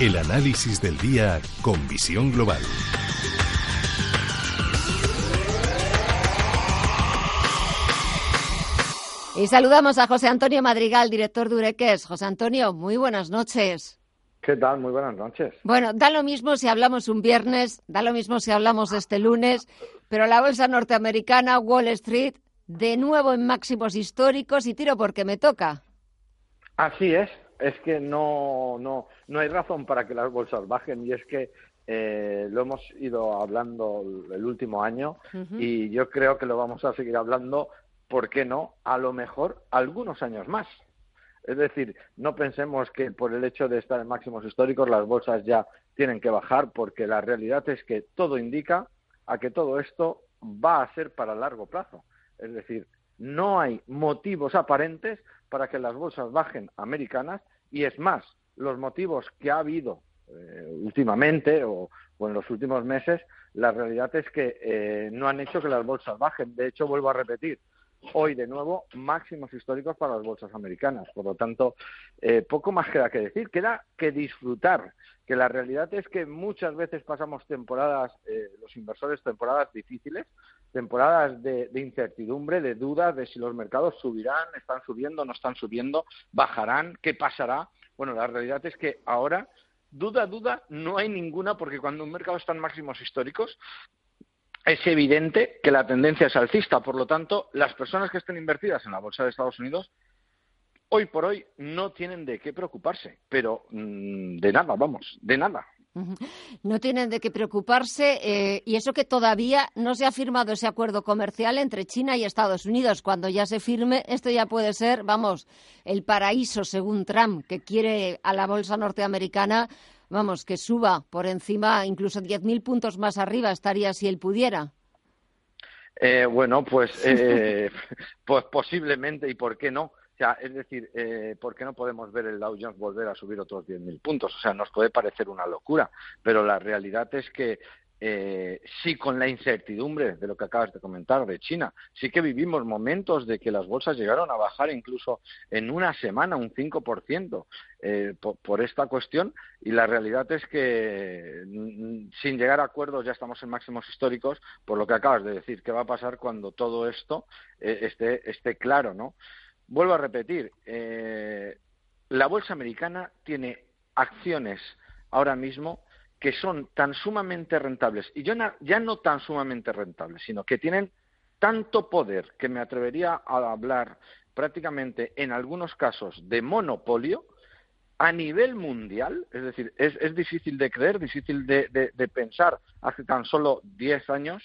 El análisis del día con visión global. Y saludamos a José Antonio Madrigal, director de Ureques. José Antonio, muy buenas noches. ¿Qué tal? Muy buenas noches. Bueno, da lo mismo si hablamos un viernes, da lo mismo si hablamos este lunes, pero la bolsa norteamericana, Wall Street, de nuevo en máximos históricos y tiro porque me toca. Así es, es que no, no, no hay razón para que las bolsas bajen y es que eh, lo hemos ido hablando el último año y yo creo que lo vamos a seguir hablando ¿por qué no? A lo mejor algunos años más. Es decir, no pensemos que por el hecho de estar en máximos históricos las bolsas ya tienen que bajar, porque la realidad es que todo indica a que todo esto va a ser para largo plazo. Es decir, no hay motivos aparentes para que las bolsas bajen americanas y es más, los motivos que ha habido eh, últimamente o, en los últimos meses, la realidad es que eh, no han hecho que las bolsas bajen. De hecho, vuelvo a repetir, hoy de nuevo máximos históricos para las bolsas americanas. Por lo tanto, eh, poco más queda que decir, queda que disfrutar, que la realidad es que muchas veces pasamos temporadas, eh, los inversores, temporadas difíciles, temporadas de, incertidumbre, de dudas de si los mercados subirán, están subiendo, no están subiendo, bajarán, qué pasará. Bueno, la realidad es que ahora duda, duda, no hay ninguna, porque cuando un mercado está en máximos históricos, es evidente que la tendencia es alcista. Por lo tanto, las personas que estén invertidas en la bolsa de Estados Unidos hoy por hoy no tienen de qué preocuparse, pero mm, de nada, vamos, de nada. No tienen de qué preocuparse eh, y eso que todavía no se ha firmado ese acuerdo comercial entre China y Estados Unidos. Cuando ya se firme, esto ya puede ser, vamos, el paraíso según Trump, que quiere a la bolsa norteamericana vamos, que suba por encima, incluso 10.000 puntos más arriba estaría si él pudiera. Eh, bueno, pues, eh, pues posiblemente, ¿y por qué no? O sea, es decir, eh, ¿por qué no podemos ver el Dow Jones volver a subir otros 10.000 puntos? O sea, nos puede parecer una locura, pero la realidad es que eh, sí con la incertidumbre de lo que acabas de comentar de China. Sí que vivimos momentos de que las bolsas llegaron a bajar incluso en una semana un 5% eh, por, por, esta cuestión y la realidad es que mm, sin llegar a acuerdos ya estamos en máximos históricos por lo que acabas de decir. ¿Qué va a pasar cuando todo esto eh, esté, esté claro? ¿no? Vuelvo a repetir, eh, la bolsa americana tiene acciones ahora mismo que son tan sumamente rentables, y yo ya no tan sumamente rentables, sino que tienen tanto poder que me atrevería a hablar prácticamente en algunos casos de monopolio a nivel mundial, es decir, es, es difícil de creer, difícil de, de, de pensar hace tan solo 10 años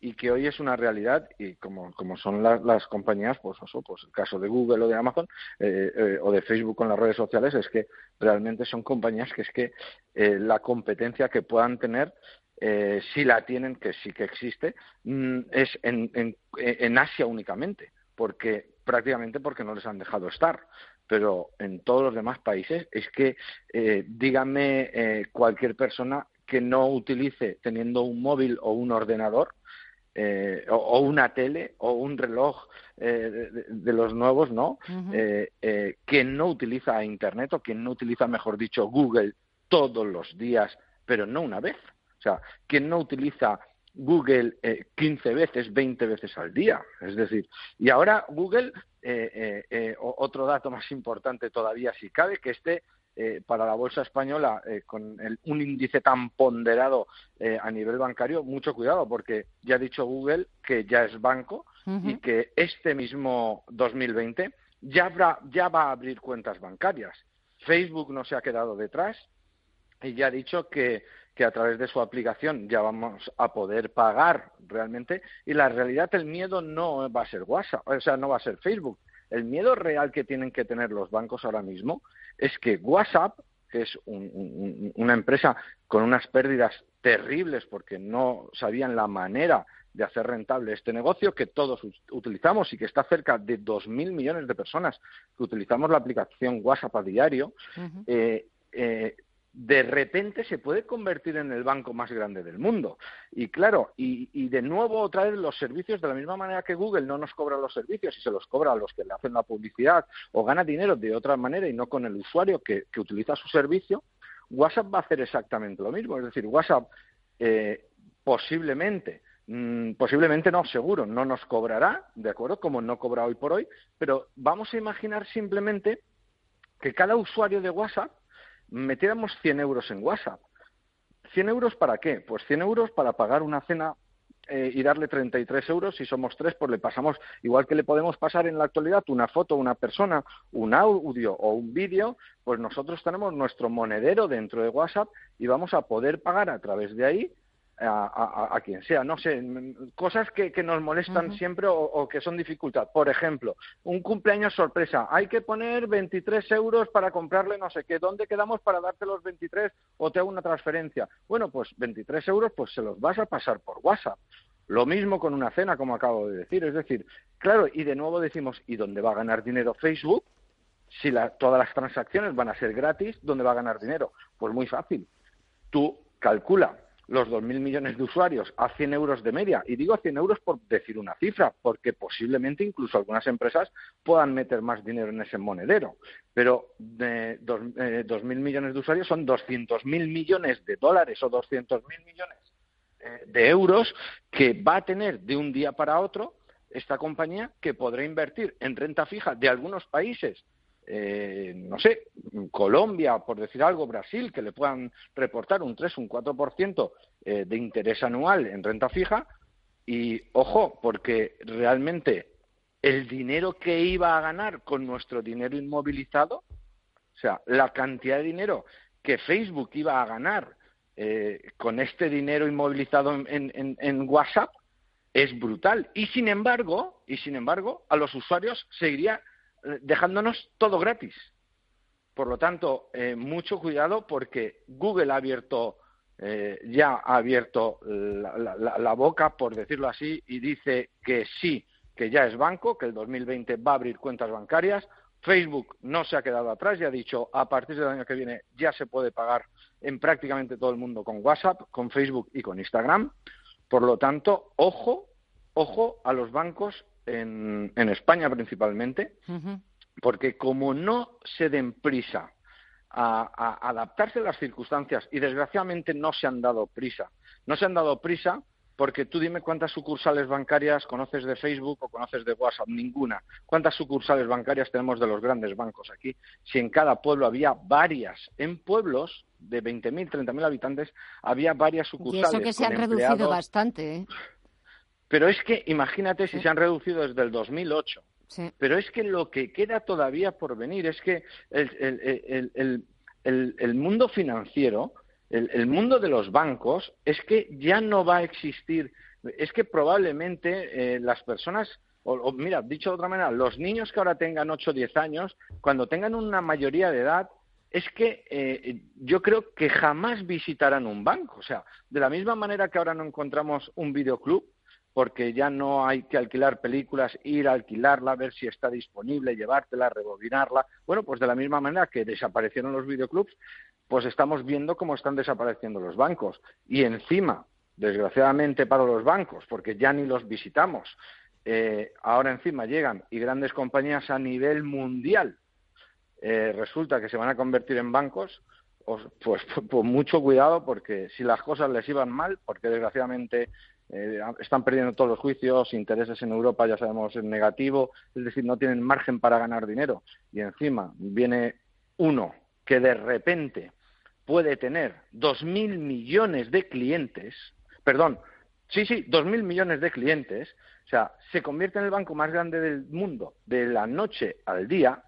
y que hoy es una realidad y como, como son las compañías, pues eso, pues el caso de Google o de Amazon eh, eh, o de Facebook con las redes sociales es que realmente son compañías que es que eh, la competencia que puedan tener eh, si la tienen, que sí que existe, mm, es en, en, en Asia únicamente, porque prácticamente porque no les han dejado estar. Pero en todos los demás países es que eh, dígame eh, cualquier persona que no utilice teniendo un móvil o un ordenador eh, o, o, una tele o un reloj eh, de, de, los nuevos, ¿no? Uh -huh. eh, eh, quien no utiliza Internet o quien no utiliza, mejor dicho, Google todos los días, pero no una vez. O sea, quien no utiliza Google eh, 15 veces, 20 veces al día. Es decir, y ahora Google, eh, eh, eh, otro dato más importante todavía, si cabe, que este eh, para la bolsa española eh, con el, un índice tan ponderado eh, a nivel bancario, mucho cuidado, porque ya ha dicho Google que ya es banco uh -huh. y que este mismo 2020 ya, habrá, ya va a abrir cuentas bancarias. Facebook no se ha quedado detrás y ya ha dicho que, que a través de su aplicación ya vamos a poder pagar realmente y la realidad el miedo no va a ser WhatsApp, o sea, no va a ser Facebook, el miedo real que tienen que tener los bancos ahora mismo es que WhatsApp, que es un, un, una empresa con unas pérdidas terribles porque no sabían la manera de hacer rentable este negocio que todos utilizamos y que está cerca de 2.000 millones de personas que utilizamos la aplicación WhatsApp a diario, uh -huh. eh, eh, de repente se puede convertir en el banco más grande del mundo. Y claro, y, de nuevo otra vez los servicios, de la misma manera que Google no nos cobra los servicios y se los cobra a los que le hacen la publicidad o gana dinero de otra manera y no con el usuario que, que utiliza su servicio, WhatsApp va a hacer exactamente lo mismo. Es decir, WhatsApp eh, posiblemente, mm, posiblemente no, seguro, no nos cobrará, ¿de acuerdo? Como no cobra hoy por hoy, pero vamos a imaginar simplemente que cada usuario de WhatsApp metiéramos 100 euros en WhatsApp. ¿100 euros para qué? Pues 100 euros para pagar una cena eh, y darle 33 euros. Si somos tres, pues le pasamos, igual que le podemos pasar en la actualidad una foto, una persona, un audio o un vídeo, pues nosotros tenemos nuestro monedero dentro de WhatsApp y vamos a poder pagar a través de ahí a, quien sea, no sé, cosas que, nos molestan siempre o, que son dificultad. Por ejemplo, un cumpleaños sorpresa, hay que poner 23 euros para comprarle no sé qué, ¿dónde quedamos para darte los 23 o te hago una transferencia? Bueno, pues 23 euros pues se los vas a pasar por WhatsApp. Lo mismo con una cena, como acabo de decir. Es decir, claro, y de nuevo decimos, ¿y dónde va a ganar dinero Facebook? Si todas las transacciones van a ser gratis, ¿dónde va a ganar dinero? Pues muy fácil. Tú calcula los 2.000 millones de usuarios a 100 euros de media. Y digo a 100 euros por decir una cifra, porque posiblemente incluso algunas empresas puedan meter más dinero en ese monedero. Pero de 2.000 eh, millones de usuarios son 200.000 millones de dólares o 200.000 millones eh, de euros que va a tener de un día para otro esta compañía que podrá invertir en renta fija de algunos países eh, no sé, Colombia, por decir algo, Brasil, que le puedan reportar un 3, un 4% eh, de interés anual en renta fija. Y ojo, porque realmente el dinero que iba a ganar con nuestro dinero inmovilizado, o sea, la cantidad de dinero que Facebook iba a ganar eh, con este dinero inmovilizado en, en, WhatsApp, es brutal. Y sin embargo, y sin embargo, a los usuarios seguiría dejándonos todo gratis. Por lo tanto, eh, mucho cuidado porque Google ha abierto, eh, ya ha abierto la, boca, por decirlo así, y dice que sí, que ya es banco, que el 2020 va a abrir cuentas bancarias. Facebook no se ha quedado atrás y ha dicho a partir del año que viene ya se puede pagar en prácticamente todo el mundo con WhatsApp, con Facebook y con Instagram. Por lo tanto, ojo, ojo a los bancos en, España principalmente, porque como no se den prisa a, adaptarse a las circunstancias y desgraciadamente no se han dado prisa, no se han dado prisa porque tú dime cuántas sucursales bancarias conoces de Facebook o conoces de WhatsApp, ninguna. ¿Cuántas sucursales bancarias tenemos de los grandes bancos aquí? Si en cada pueblo había varias, en pueblos de 20.000, 30.000 habitantes había varias sucursales. Y eso que se han reducido bastante. ¿eh? Pero es que imagínate si se han reducido desde el 2008. Pero es que lo que queda todavía por venir es que el, el, mundo financiero, el, mundo de los bancos, es que ya no va a existir. Es que probablemente eh, las personas, o, mira, dicho de otra manera, los niños que ahora tengan 8 o 10 años, cuando tengan una mayoría de edad, es que eh, yo creo que jamás visitarán un banco. O sea, de la misma manera que ahora no encontramos un videoclub, porque ya no hay que alquilar películas, ir a alquilarla, ver si está disponible, llevártela, rebobinarla. Bueno, pues de la misma manera que desaparecieron los videoclubs, pues estamos viendo cómo están desapareciendo los bancos. Y encima, desgraciadamente para los bancos, porque ya ni los visitamos, eh, ahora encima llegan y grandes compañías a nivel mundial eh, resulta que se van a convertir en bancos, pues, pues, pues, mucho cuidado porque si las cosas les iban mal, porque desgraciadamente eh, están perdiendo todos los juicios, intereses en Europa ya sabemos es negativo, es decir, no tienen margen para ganar dinero. Y encima viene uno que de repente puede tener dos mil millones de clientes, perdón, sí, sí, dos mil millones de clientes, o sea, se convierte en el banco más grande del mundo de la noche al día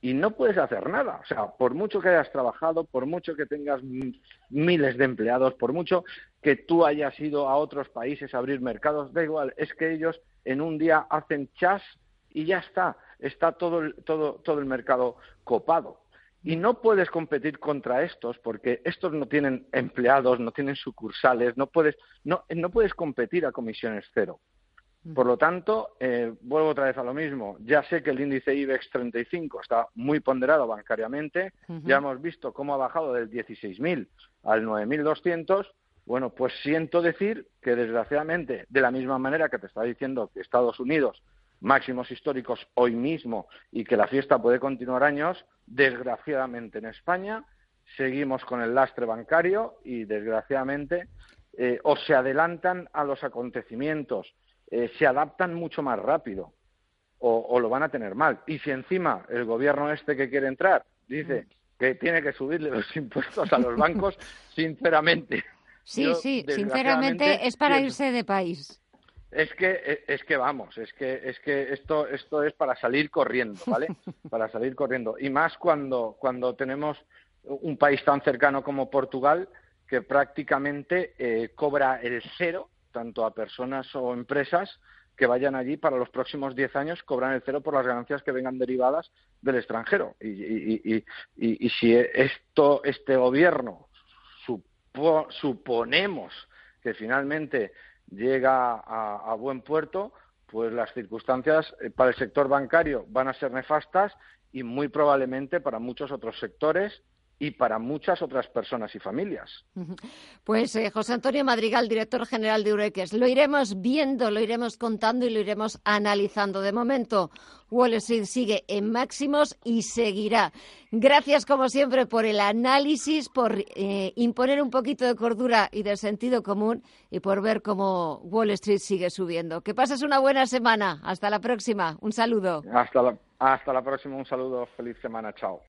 y no puedes hacer nada. O sea, por mucho que hayas trabajado, por mucho que tengas miles de empleados, por mucho que tú hayas ido a otros países a abrir mercados, da igual, es que ellos en un día hacen chas y ya está, está todo el, todo, todo el mercado copado. Y no puedes competir contra estos porque estos no tienen empleados, no tienen sucursales, no puedes, no, no puedes competir a comisiones cero. Por lo tanto, eh, vuelvo otra vez a lo mismo. Ya sé que el índice IBEX 35 está muy ponderado bancariamente. Ya hemos visto cómo ha bajado del 16.000 al 9.200. Bueno, pues siento decir que desgraciadamente, de la misma manera que te estaba diciendo que Estados Unidos máximos históricos hoy mismo y que la fiesta puede continuar años, desgraciadamente en España seguimos con el lastre bancario y, desgraciadamente, eh, o se adelantan a los acontecimientos, eh, se adaptan mucho más rápido o, lo van a tener mal. Y si encima el gobierno este que quiere entrar dice que tiene que subirle los impuestos a los bancos, sinceramente. Sí, sí, sinceramente es para irse de país. Es que es que vamos, es que es que esto esto es para salir corriendo, ¿vale? para salir corriendo y más cuando cuando tenemos un país tan cercano como Portugal que prácticamente eh, cobra el cero tanto a personas o empresas que vayan allí para los próximos diez años cobran el cero por las ganancias que vengan derivadas del extranjero. Y, si esto, este gobierno suponemos que finalmente llega a, buen puerto, pues las circunstancias eh, para el sector bancario van a ser nefastas y muy probablemente para muchos otros sectores y para muchas otras personas y familias. Pues eh, José Antonio Madrigal, director general de Ureques, lo iremos viendo, lo iremos contando y lo iremos analizando. De momento, Wall Street sigue en máximos y seguirá. Gracias, como siempre, por el análisis, por eh, imponer un poquito de cordura y de sentido común y por ver cómo Wall Street sigue subiendo. Que pases una buena semana. Hasta la próxima. Un saludo. Hasta la, hasta la próxima. Un saludo. Feliz semana. Chao.